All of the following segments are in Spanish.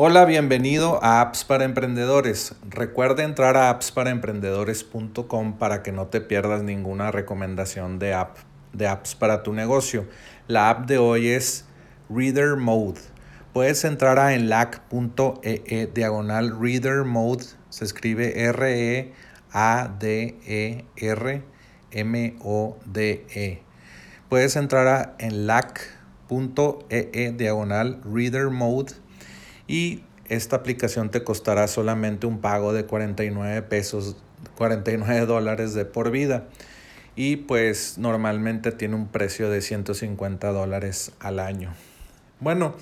Hola, bienvenido a Apps para Emprendedores. Recuerda entrar a appsparaemprendedores.com para que no te pierdas ninguna recomendación de, app, de apps para tu negocio. La app de hoy es Reader Mode. Puedes entrar a enlac.ee e diagonal Reader Mode. Se escribe R-E-A-D-E-R-M-O-D-E. Puedes entrar a enlac.ee e diagonal Reader Mode y esta aplicación te costará solamente un pago de 49 pesos, 49 dólares de por vida y pues normalmente tiene un precio de 150 dólares al año. Bueno,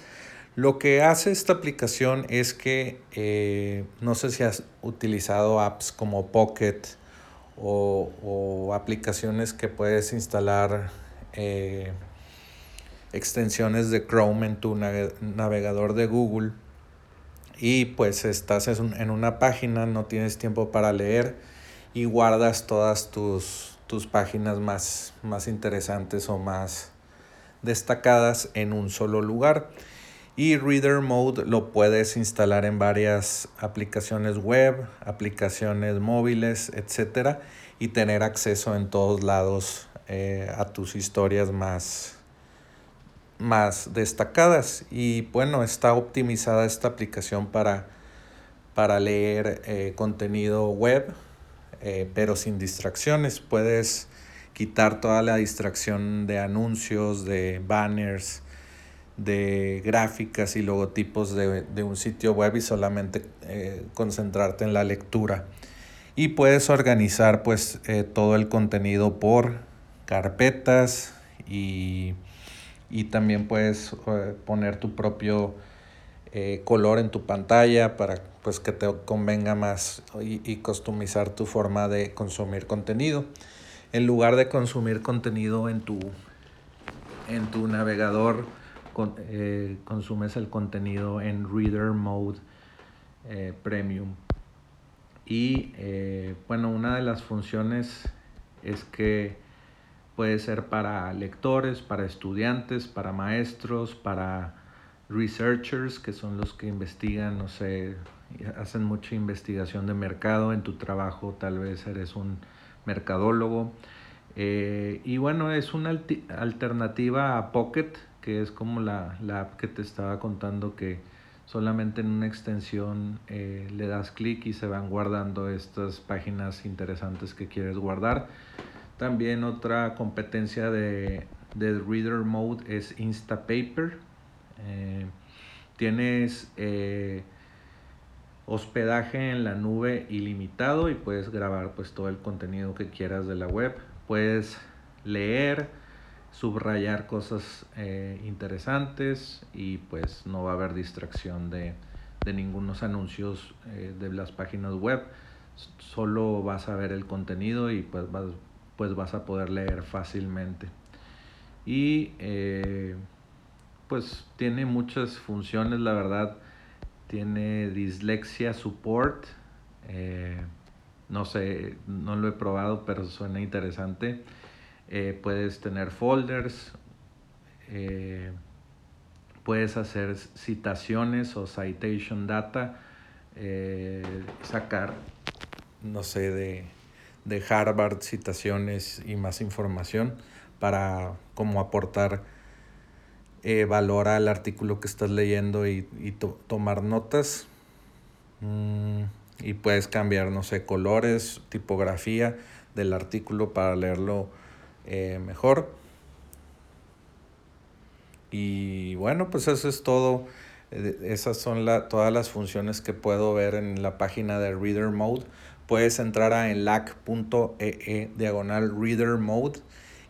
lo que hace esta aplicación es que eh, no sé si has utilizado apps como Pocket o, o aplicaciones que puedes instalar eh, extensiones de Chrome en tu navegador de Google y pues estás en una página, no tienes tiempo para leer y guardas todas tus, tus páginas más, más interesantes o más destacadas en un solo lugar. Y Reader Mode lo puedes instalar en varias aplicaciones web, aplicaciones móviles, etc. Y tener acceso en todos lados eh, a tus historias más, más destacadas. Y bueno, está optimizada esta aplicación para, para leer eh, contenido web, eh, pero sin distracciones. Puedes quitar toda la distracción de anuncios, de banners, de gráficas y logotipos de, un sitio web y solamente eh, concentrarte en la lectura. Y puedes organizar pues todo el contenido por carpetas y y también puedes eh, poner tu propio eh, color en tu pantalla para pues que te convenga más y, y, customizar tu forma de consumir contenido. En lugar de consumir contenido en tu, en tu navegador, eh, consumes el contenido en Reader Mode Premium. Y bueno, una de las funciones es que Puede ser para lectores, para estudiantes, para maestros, para researchers, que son los que investigan, no sé, hacen mucha investigación de mercado en tu trabajo, tal vez eres un mercadólogo. Eh, y bueno, es una alternativa a Pocket, que es como la, app que te estaba contando que solamente en una extensión eh, le das clic y se van guardando estas páginas interesantes que quieres guardar. También otra competencia de, Reader Mode es Instapaper. Eh, tienes eh, hospedaje en la nube ilimitado y puedes grabar pues todo el contenido que quieras de la web. Puedes leer, subrayar cosas eh, interesantes y pues no va a haber distracción de, de ningunos anuncios de las páginas web. Solo vas a ver el contenido y pues vas, pues vas a poder leer fácilmente. Y eh, pues tiene muchas funciones, la verdad. Tiene dislexia support. Eh, no sé, no lo he probado, pero suena interesante. Eh, puedes tener folders. puedes hacer citaciones o citation data. sacar, no sé, de de Harvard, citaciones y más información para como aportar eh, valor al artículo que estás leyendo y, tomar notas. Mm, y puedes cambiar, no sé, colores, tipografía del artículo para leerlo eh, mejor. Y bueno, pues eso es todo. Eh, esas son la, todas las funciones que puedo ver en la página de Reader Mode puedes entrar a enlac.ee e diagonal reader mode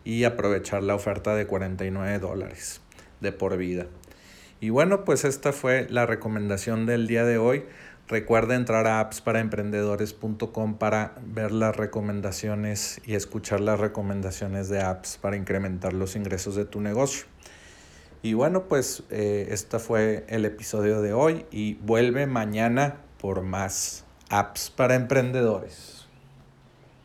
y aprovechar la oferta de 49 dólares de por vida. Y bueno, pues esta fue la recomendación del día de hoy. Recuerda entrar a appsparaemprendedores.com para ver las recomendaciones y escuchar las recomendaciones de apps para incrementar los ingresos de tu negocio. Y bueno, pues eh, este fue el episodio de hoy y vuelve mañana por más apps para emprendedores.